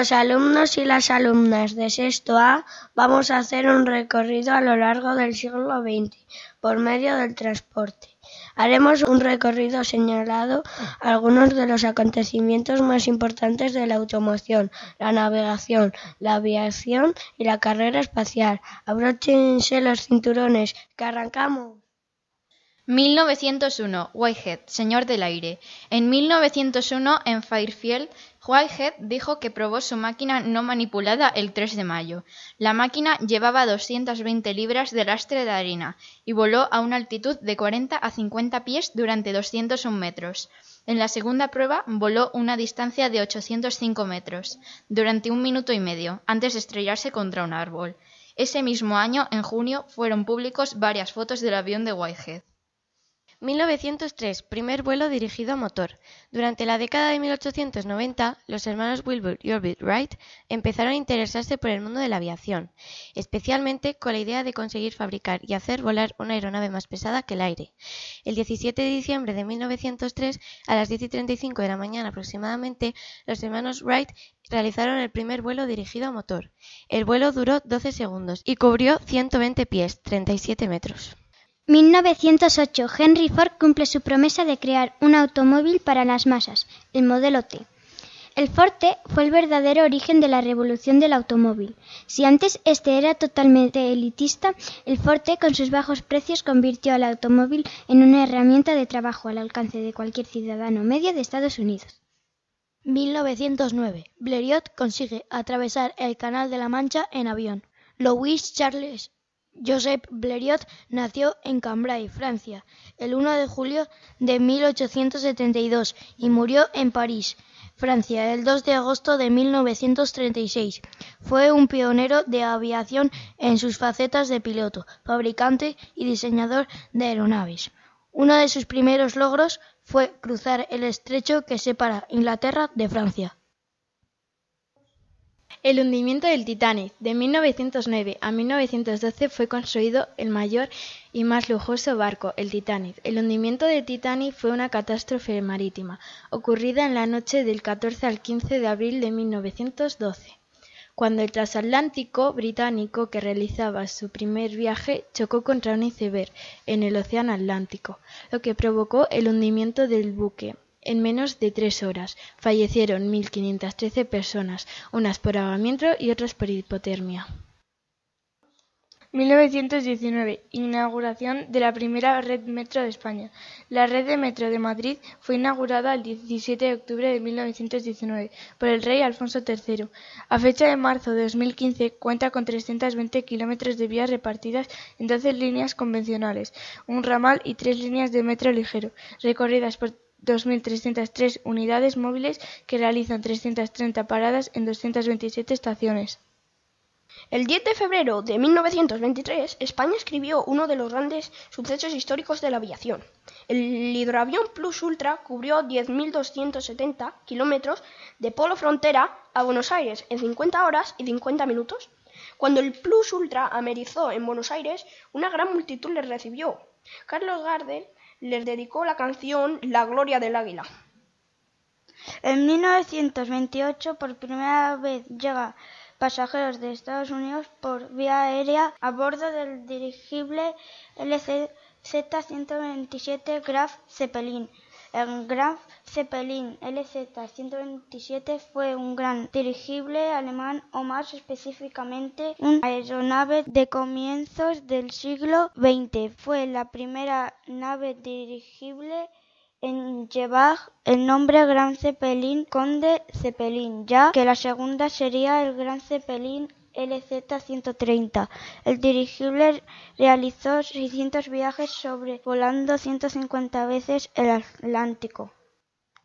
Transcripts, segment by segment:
Los alumnos y las alumnas de sexto A vamos a hacer un recorrido a lo largo del siglo XX por medio del transporte. Haremos un recorrido señalando algunos de los acontecimientos más importantes de la automoción, la navegación, la aviación y la carrera espacial. Abróchense los cinturones, que arrancamos. 1901. Whitehead, señor del aire. En 1901, en Fairfield, Whitehead dijo que probó su máquina no manipulada el 3 de mayo. La máquina llevaba 220 libras de lastre de harina y voló a una altitud de 40 a 50 pies durante 201 metros. En la segunda prueba voló una distancia de 805 metros durante un minuto y medio antes de estrellarse contra un árbol. Ese mismo año, en junio, fueron públicos varias fotos del avión de Whitehead. 1903. Primer vuelo dirigido a motor. Durante la década de 1890, los hermanos Wilbur y Orbit Wright empezaron a interesarse por el mundo de la aviación, especialmente con la idea de conseguir fabricar y hacer volar una aeronave más pesada que el aire. El 17 de diciembre de 1903, a las 10 y 35 de la mañana aproximadamente, los hermanos Wright realizaron el primer vuelo dirigido a motor. El vuelo duró 12 segundos y cubrió 120 pies, 37 metros. 1908 Henry Ford cumple su promesa de crear un automóvil para las masas, el modelo T. El Ford fue el verdadero origen de la revolución del automóvil. Si antes este era totalmente elitista, el Ford con sus bajos precios convirtió al automóvil en una herramienta de trabajo al alcance de cualquier ciudadano medio de Estados Unidos. 1909 Blériot consigue atravesar el Canal de la Mancha en avión. Louis Charles Joseph Blériot nació en Cambrai, Francia, el 1 de julio de 1872 y murió en París, Francia, el 2 de agosto de 1936. Fue un pionero de aviación en sus facetas de piloto, fabricante y diseñador de aeronaves. Uno de sus primeros logros fue cruzar el estrecho que separa Inglaterra de Francia. El hundimiento del Titanic. De 1909 a 1912 fue construido el mayor y más lujoso barco, el Titanic. El hundimiento del Titanic fue una catástrofe marítima, ocurrida en la noche del 14 al 15 de abril de 1912, cuando el transatlántico británico que realizaba su primer viaje chocó contra un iceberg en el Océano Atlántico, lo que provocó el hundimiento del buque. En menos de tres horas fallecieron 1.513 personas, unas por ahogamiento y otras por hipotermia. 1919. Inauguración de la primera red metro de España. La red de metro de Madrid fue inaugurada el 17 de octubre de 1919 por el rey Alfonso III. A fecha de marzo de 2015 cuenta con 320 kilómetros de vías repartidas en 12 líneas convencionales, un ramal y tres líneas de metro ligero, recorridas por 2.303 unidades móviles que realizan 330 paradas en 227 estaciones. El 10 de febrero de 1923, España escribió uno de los grandes sucesos históricos de la aviación. El hidroavión Plus Ultra cubrió 10.270 kilómetros de Polo Frontera a Buenos Aires en 50 horas y 50 minutos. Cuando el Plus Ultra amerizó en Buenos Aires, una gran multitud le recibió. Carlos Gardel les dedicó la canción La Gloria del Águila. En 1928 por primera vez llega pasajeros de Estados Unidos por vía aérea a bordo del dirigible LZ-127 Graf Zeppelin. El Graf Zeppelin LZ-127 fue un gran dirigible alemán o más específicamente una aeronave de comienzos del siglo XX. Fue la primera nave dirigible en llevar el nombre Gran Zeppelin Conde Zeppelin, ya que la segunda sería el Gran Zeppelin LZ-130. El dirigible realizó 600 viajes sobrevolando 150 veces el Atlántico.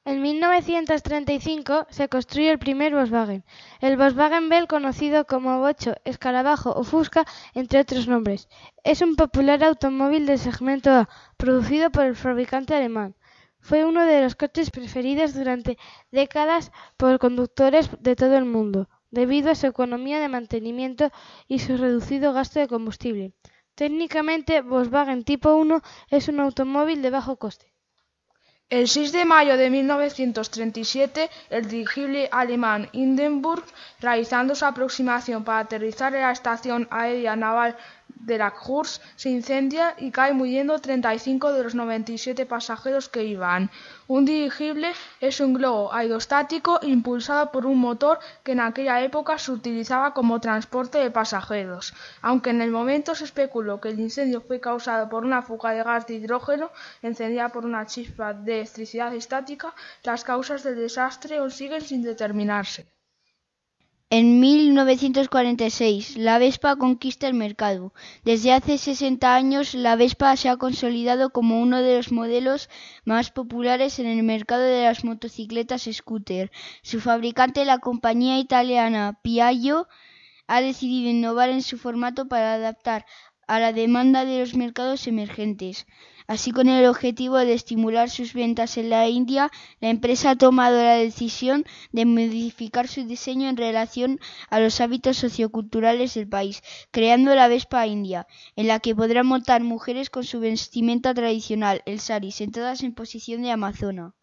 En 1935 se construye el primer Volkswagen, el Volkswagen Bell conocido como Bocho, Escarabajo o Fusca, entre otros nombres. Es un popular automóvil de segmento A, producido por el fabricante alemán. Fue uno de los coches preferidos durante décadas por conductores de todo el mundo debido a su economía de mantenimiento y su reducido gasto de combustible. Técnicamente, Volkswagen Tipo 1 es un automóvil de bajo coste. El 6 de mayo de 1937, el dirigible alemán Hindenburg, realizando su aproximación para aterrizar en la estación aérea naval de la Kursk se incendia y cae muriendo 35 de los 97 pasajeros que iban. Un dirigible es un globo aerostático impulsado por un motor que en aquella época se utilizaba como transporte de pasajeros. Aunque en el momento se especuló que el incendio fue causado por una fuga de gas de hidrógeno encendida por una chispa de electricidad estática, las causas del desastre aún siguen sin determinarse. En 1946, la Vespa conquista el mercado. Desde hace 60 años, la Vespa se ha consolidado como uno de los modelos más populares en el mercado de las motocicletas scooter. Su fabricante, la compañía italiana Piaggio, ha decidido innovar en su formato para adaptar a la demanda de los mercados emergentes. Así, con el objetivo de estimular sus ventas en la India, la empresa ha tomado la decisión de modificar su diseño en relación a los hábitos socioculturales del país, creando la Vespa India, en la que podrán montar mujeres con su vestimenta tradicional, el sari, sentadas en posición de amazona.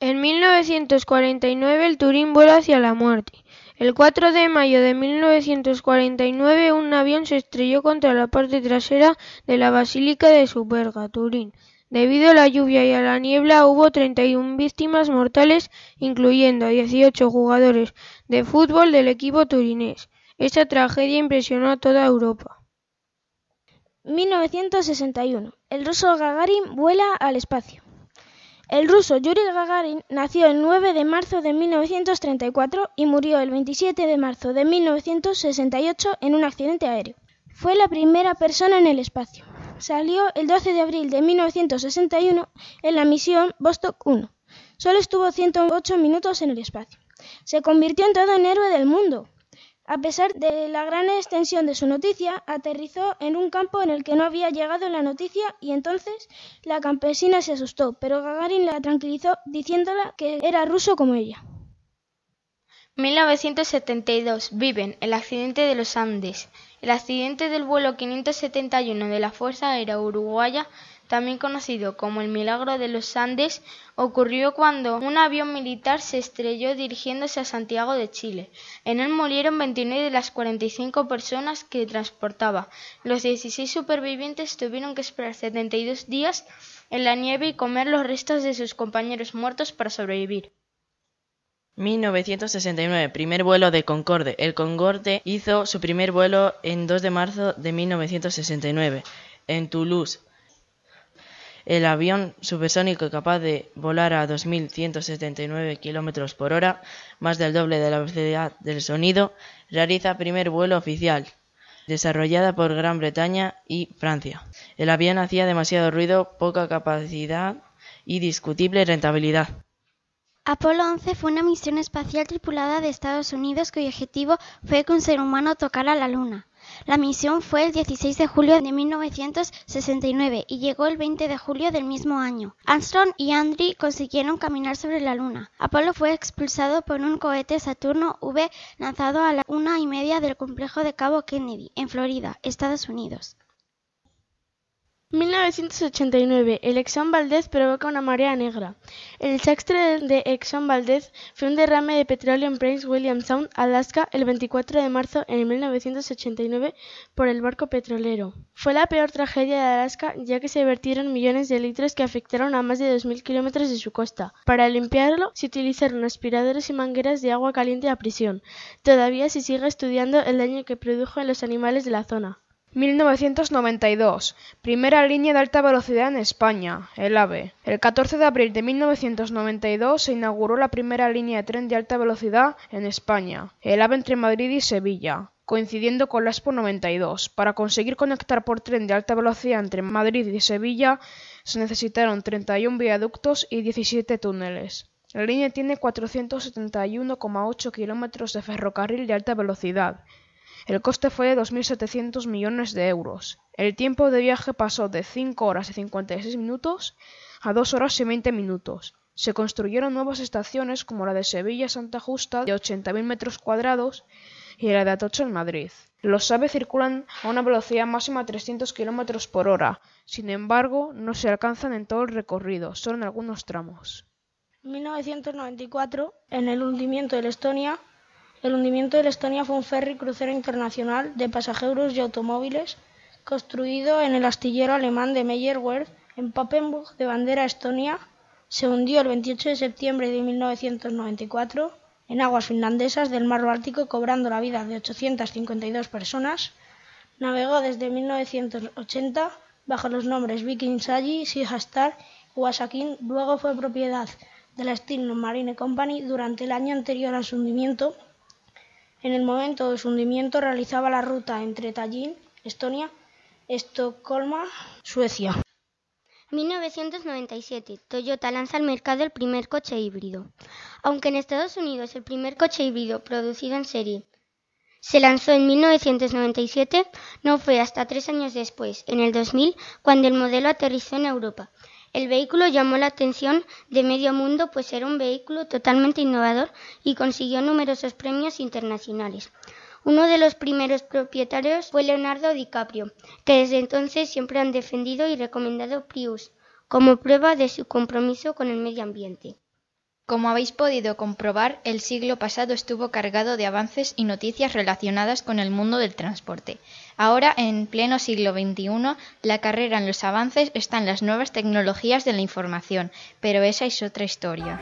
En 1949 el Turín vuela hacia la muerte. El 4 de mayo de 1949 un avión se estrelló contra la parte trasera de la Basílica de Superga, Turín. Debido a la lluvia y a la niebla hubo 31 víctimas mortales, incluyendo a 18 jugadores de fútbol del equipo turinés. Esta tragedia impresionó a toda Europa. 1961. El ruso Gagarin vuela al espacio. El ruso Yuri Gagarin nació el 9 de marzo de 1934 y murió el 27 de marzo de 1968 en un accidente aéreo. Fue la primera persona en el espacio. Salió el 12 de abril de 1961 en la misión Vostok 1. Solo estuvo 108 minutos en el espacio. Se convirtió en todo un héroe del mundo. A pesar de la gran extensión de su noticia, aterrizó en un campo en el que no había llegado la noticia y entonces la campesina se asustó, pero Gagarin la tranquilizó diciéndole que era ruso como ella. 1972. Viven el accidente de los Andes. El accidente del vuelo 571 de la Fuerza Aérea Uruguaya también conocido como el Milagro de los Andes, ocurrió cuando un avión militar se estrelló dirigiéndose a Santiago de Chile. En él murieron 29 de las 45 personas que transportaba. Los 16 supervivientes tuvieron que esperar 72 días en la nieve y comer los restos de sus compañeros muertos para sobrevivir. 1969, primer vuelo de Concorde. El Concorde hizo su primer vuelo en 2 de marzo de 1969 en Toulouse, el avión supersónico capaz de volar a 2.179 km por hora, más del doble de la velocidad del sonido, realiza primer vuelo oficial, desarrollada por Gran Bretaña y Francia. El avión hacía demasiado ruido, poca capacidad y discutible rentabilidad. Apolo 11 fue una misión espacial tripulada de Estados Unidos cuyo objetivo fue que un ser humano tocara la Luna. La misión fue el 16 de julio de 1969 y llegó el 20 de julio del mismo año. Armstrong y Andrew consiguieron caminar sobre la Luna. Apolo fue expulsado por un cohete Saturno V lanzado a la una y media del complejo de Cabo Kennedy, en Florida, Estados Unidos. 1989. El Exxon Valdez provoca una marea negra. El desastre de Exxon Valdez fue un derrame de petróleo en Prince William Sound, Alaska, el 24 de marzo de 1989 por el barco petrolero. Fue la peor tragedia de Alaska ya que se vertieron millones de litros que afectaron a más de 2.000 kilómetros de su costa. Para limpiarlo se utilizaron aspiradores y mangueras de agua caliente a prisión. Todavía se sigue estudiando el daño que produjo en los animales de la zona. 1992. Primera línea de alta velocidad en España, el AVE. El 14 de abril de 1992 se inauguró la primera línea de tren de alta velocidad en España, el AVE entre Madrid y Sevilla, coincidiendo con la Expo 92. Para conseguir conectar por tren de alta velocidad entre Madrid y Sevilla se necesitaron 31 viaductos y 17 túneles. La línea tiene 471,8 kilómetros de ferrocarril de alta velocidad el coste fue de 2.700 millones de euros. El tiempo de viaje pasó de 5 horas y 56 minutos a 2 horas y 20 minutos. Se construyeron nuevas estaciones como la de Sevilla Santa Justa de 80.000 metros cuadrados y la de Atocha en Madrid. Los AVE circulan a una velocidad máxima de 300 km por hora. Sin embargo, no se alcanzan en todo el recorrido, solo en algunos tramos. En 1994, en el hundimiento del Estonia, el hundimiento del Estonia fue un ferry crucero internacional de pasajeros y automóviles construido en el astillero alemán de Meyerwerth en Papenburg de bandera estonia. Se hundió el 28 de septiembre de 1994 en aguas finlandesas del mar Báltico cobrando la vida de 852 personas. Navegó desde 1980 bajo los nombres Viking Sagi, Star y Wasakin. Luego fue propiedad de la Steel Marine Company durante el año anterior a su hundimiento. En el momento de su hundimiento realizaba la ruta entre Tallinn, Estonia, Estocolmo, Suecia. 1997, Toyota lanza al mercado el primer coche híbrido. Aunque en Estados Unidos el primer coche híbrido producido en serie se lanzó en 1997, no fue hasta tres años después, en el 2000, cuando el modelo aterrizó en Europa. El vehículo llamó la atención de medio mundo pues era un vehículo totalmente innovador y consiguió numerosos premios internacionales. Uno de los primeros propietarios fue Leonardo DiCaprio, que desde entonces siempre han defendido y recomendado Prius como prueba de su compromiso con el medio ambiente. Como habéis podido comprobar, el siglo pasado estuvo cargado de avances y noticias relacionadas con el mundo del transporte. Ahora, en pleno siglo XXI, la carrera en los avances está en las nuevas tecnologías de la información, pero esa es otra historia.